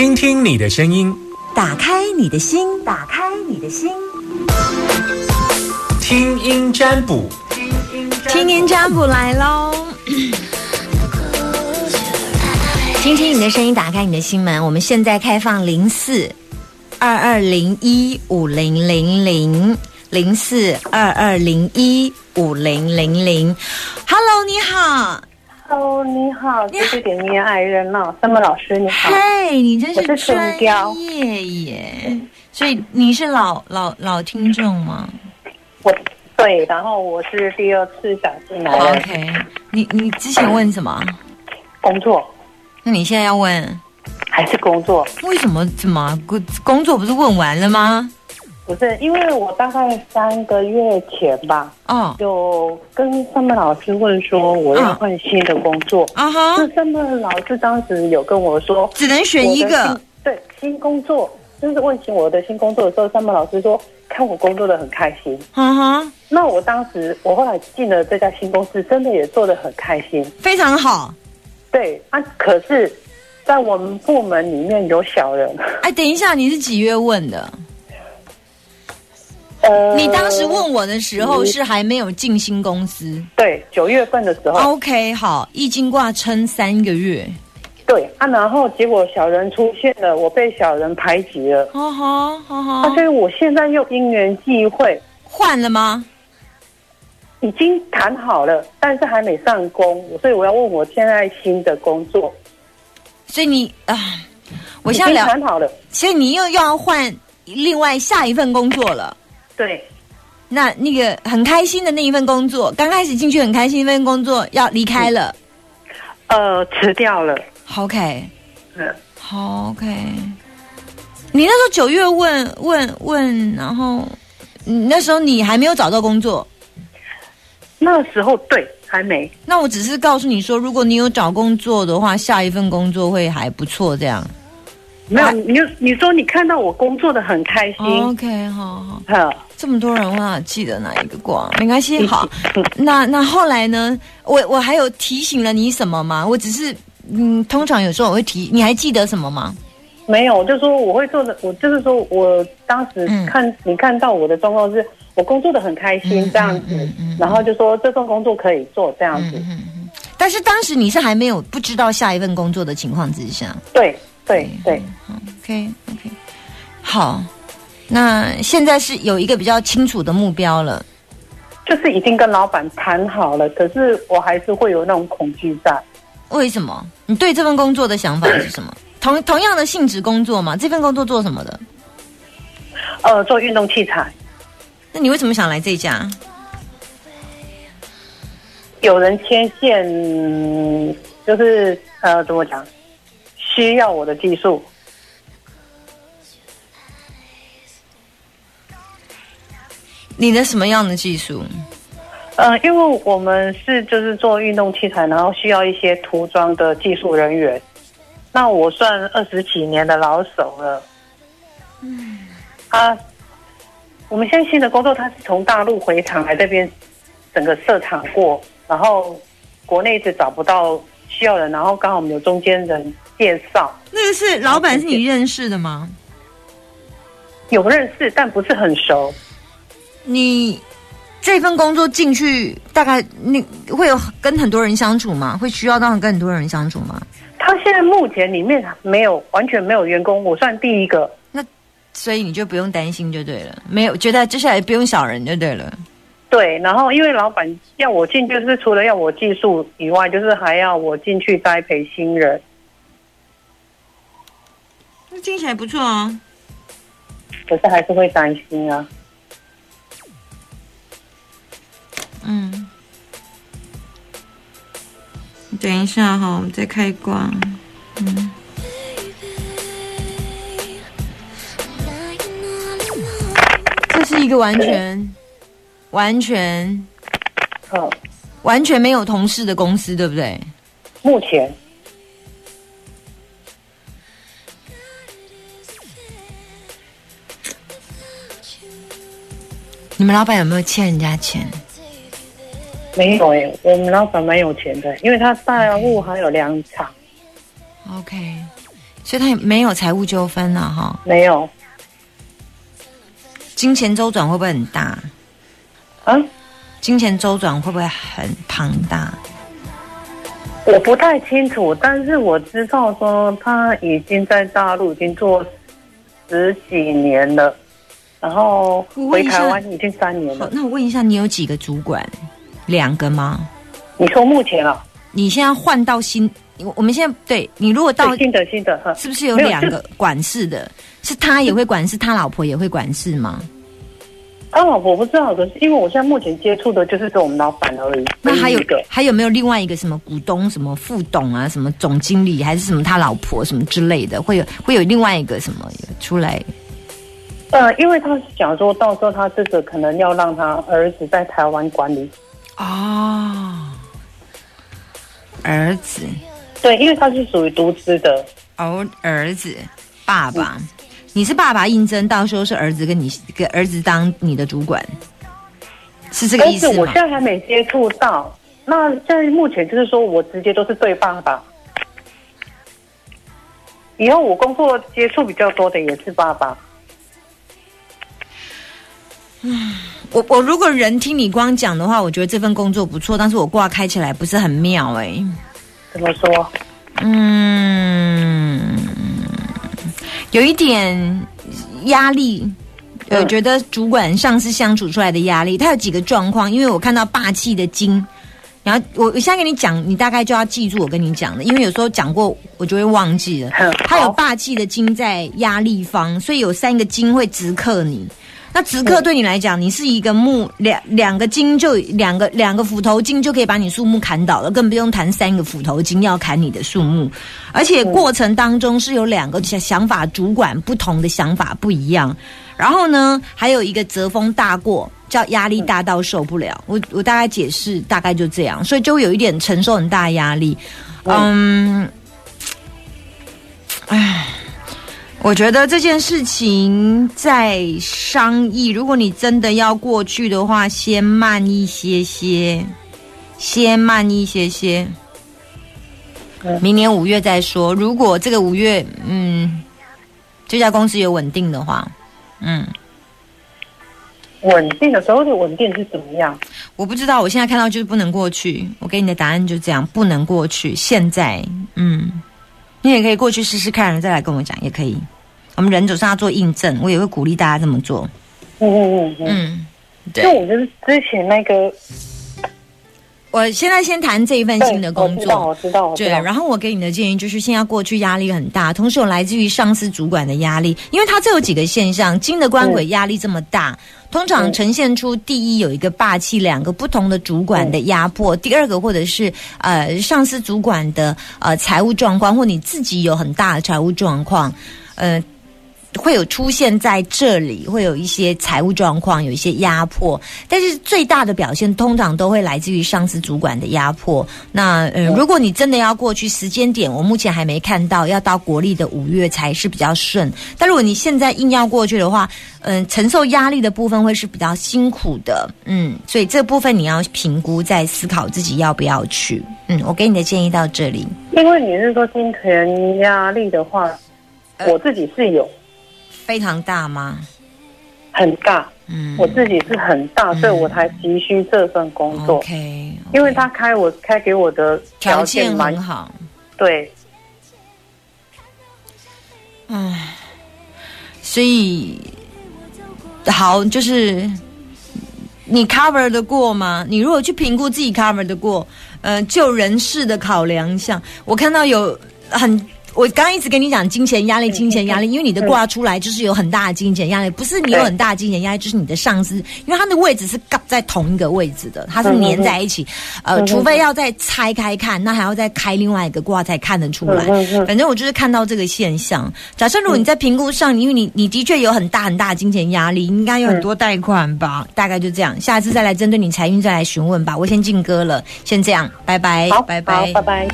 听听你的声音，打开你的心，打开你的心，听音占卜，听音占卜来喽！听听你的声音，打开你的心门。我们现在开放零四二二零一五零零零零四二二零一五零零零。Hello，你好。Hello，你好，这是点恋爱热闹，三木老师你好。嗨，你真是专雕业耶！所以你是老老老听众吗我对，然后我是第二次想进来？OK，你你之前问什么？工作，那你现在要问还是工作？为什么？怎么工工作不是问完了吗？不是，因为我大概三个月前吧，哦，有跟三木老师问说我要换新的工作。啊哈，那三木老师当时有跟我说，只能选一个。对新工作，就是问起我的新工作的时候，三木老师说看我工作的很开心。嗯哼，那我当时，我后来进了这家新公司，真的也做的很开心。非常好。对啊，可是，在我们部门里面有小人。哎，等一下，你是几月问的？呃，你当时问我的时候嗯是还没有进新公司。对九月份的时候，OK，好，易经卦撑三个月。对啊，然后结果小人出现了，我被小人排挤了。哦吼，哦啊，吼所，以我现在又因缘际会，换了吗？已经谈好了，但是还没上工，所以我要问我现在新的工作。所以你啊，我现在了，谈好了，所以你又要换另外下一份工作了。对，那那个很开心的那一份工作，刚开始进去很开心那份工作要离开了。呃，辞掉了。OK，嗯，好 OK。你那时候九月问问问，然后你那时候你还没有找到工作。那时候对还没。那我只是告诉你说，如果你有找工作的话，下一份工作会还不错，这样。没有，啊你你说你看到我工作的很开心，OK，好好，好，这么多人，我哪记得哪一个过？没关系，好。嗯那那后来呢？我我还有提醒了你什么吗？我只是嗯，通常有时候我会提，你还记得什么吗？没有，就说我会做的，我就是说我当时嗯看、你看到我的状况是，我工作的很开心、嗯这样子，然后就说这份工作可以做这样子，嗯嗯嗯。但是当时你是还没有不知道下一份工作的情况之下。对对对，OK OK，好，那现在是有一个比较清楚的目标了。就是已经跟老板谈好了，可是我还是会有那种恐惧在。为什么？你对这份工作的想法是什么？同同样的性质工作嘛？这份工作做什么的？呃，做运动器材，那你为什么想来这家？有人牵线，嗯就是呃，怎么讲，需要我的技术。你的什么样的技术？呃，因为我们是就是做运动器材，然后需要一些涂装的技术人员。那我算二十几年的老手了。嗯。啊，我们现在新的工作，他是从大陆回厂来这边，整个设厂过，然后国内一直找不到需要人，然后刚好我们有中间人介绍，那个是老板是你认识的吗？有认识，但不是很熟。你这份工作进去，大概你会有跟很多人相处吗？会需要到跟很多人相处吗？他现在目前里面没有完全没有员工，我算第一个。那所以你就不用担心就对了，没有觉得接下来不用小人就对了。对，然后因为老板要我进，就是除了要我技术以外，就是还要我进去栽培新人。那听起来不错啊。可是还是会担心啊。嗯，等一下哈，我们再开挂。嗯，这是一个完全、完全、嗯，完全没有同事的公司，对不对？目前你们老板有没有欠人家钱？没有诶、我们老板蛮有钱的，因为他大陆还有两场。OK，所以他也没有财务纠纷了哈。没有金钱周转会不会很大？啊，金钱周转会不会很庞大？我不太清楚，但是我知道说他已经在大陆已经做十几年了，然后回台湾已经三年了，。那我问一下，你有几个主管？两个吗？你说目前啊，你现在换到新，我我们现在对你如果到新的新的，哈是不是有两个管事的？是他也会管事，他老婆也会管事吗？啊，我不知道可是，因为我现在目前接触的就是跟我们老板而已。那还有个还有没有另外一个什么股东、什么副董啊、什么总经理，还是什么他老婆什么之类的？会有会有另外一个什么出来？呃，因为他是想说到时候他这个可能要让他儿子在台湾管理，哦，儿子对，因为他是属于独资的，哦，儿子爸爸，你是爸爸应征，到时候是儿子跟你给儿子当你的主管，是这个意思吗但是我现？在还没接触到。那现在目前就是说我直接都是对爸爸，以后我工作接触比较多的也是爸爸。我我如果人听你光讲的话，我觉得这份工作不错，但是我挂开起来不是很妙哎、怎么说？嗯，有一点压力。我嗯觉得主管上司相处出来的压力，他有几个状况，因为我看到霸气的金，然后我我现在跟你讲，你大概就要记住我跟你讲的，因为有时候讲过我就会忘记了。嗯他有霸气的金在压力方，所以有三个金会直克你。那此刻对你来讲，你是一个木两两个金就两个两个斧头金就可以把你树木砍倒了，更不用谈三个斧头金要砍你的树木。而且过程当中是有两个想想法，主管不同的想法不一样。然后呢，还有一个折风大过，叫压力大到受不了。我我大概解释，大概就这样，所以就有一点承受很大压力。嗯，唉，我觉得这件事情在商议，如果你真的要过去的话，先慢一些些，先慢一些些。嗯明年五月再说。如果这个五月，嗯，这家公司有稳定的话，嗯，稳定的时候的稳定是怎么样？我不知道，我现在看到就是不能过去。我给你的答案就这样，不能过去。现在，嗯，你也可以过去试试看，再来跟我讲也可以。我们人总是要做印证，我也会鼓励大家这么做。嗯嗯嗯嗯。嗯，对就。我就是之前那个我现在先谈这一份新的工作我知道，作。我知道，对，然后我给你的建议就是，现在过去压力很大，同时有来自于上司主管的压力，因为它这有几个现象，金的官鬼压力这么大，通常嗯呈现出第一有一个霸气，两个不同的主管的压迫，第二个或者是呃上司主管的呃财务状况，或你自己有很大的财务状况，呃。会有出现在这里，会有一些财务状况，有一些压迫，但是最大的表现通常都会来自于上司主管的压迫。那呃，如果你真的要过去，时间点我目前还没看到，要到国历的五月才是比较顺。但如果你现在硬要过去的话，嗯、承受压力的部分会是比较辛苦的，嗯，所以这部分你要评估，再思考自己要不要去。嗯，我给你的建议到这里。因为你是说金钱压力的话，呃我自己是有非常大吗？很大，嗯我自己是很大，所以我才急需这份工作。，OK，因为他开我开给我的条件很好。对，所以好，就是你 cover 得过吗？你如果去评估自己 cover 得过，呃，就人事的考量项，我看到有很。我刚刚一直跟你讲金钱压力，金钱压力，因为你的卦出来就是有很大的金钱压力，不是你有很大的金钱压力，就是你的上司，因为他的位置是嘎在同一个位置的，它是粘在一起，呃，除非要再拆开看，那还要再开另外一个卦才看得出来。反正我就是看到这个现象。假设如果你在评估上，因为你你的确有很大很大的金钱压力，应该有很多贷款吧，大概就这样。下次再来针对你财运再来询问吧。我先进歌了，先这样，拜拜，好，拜拜，拜拜。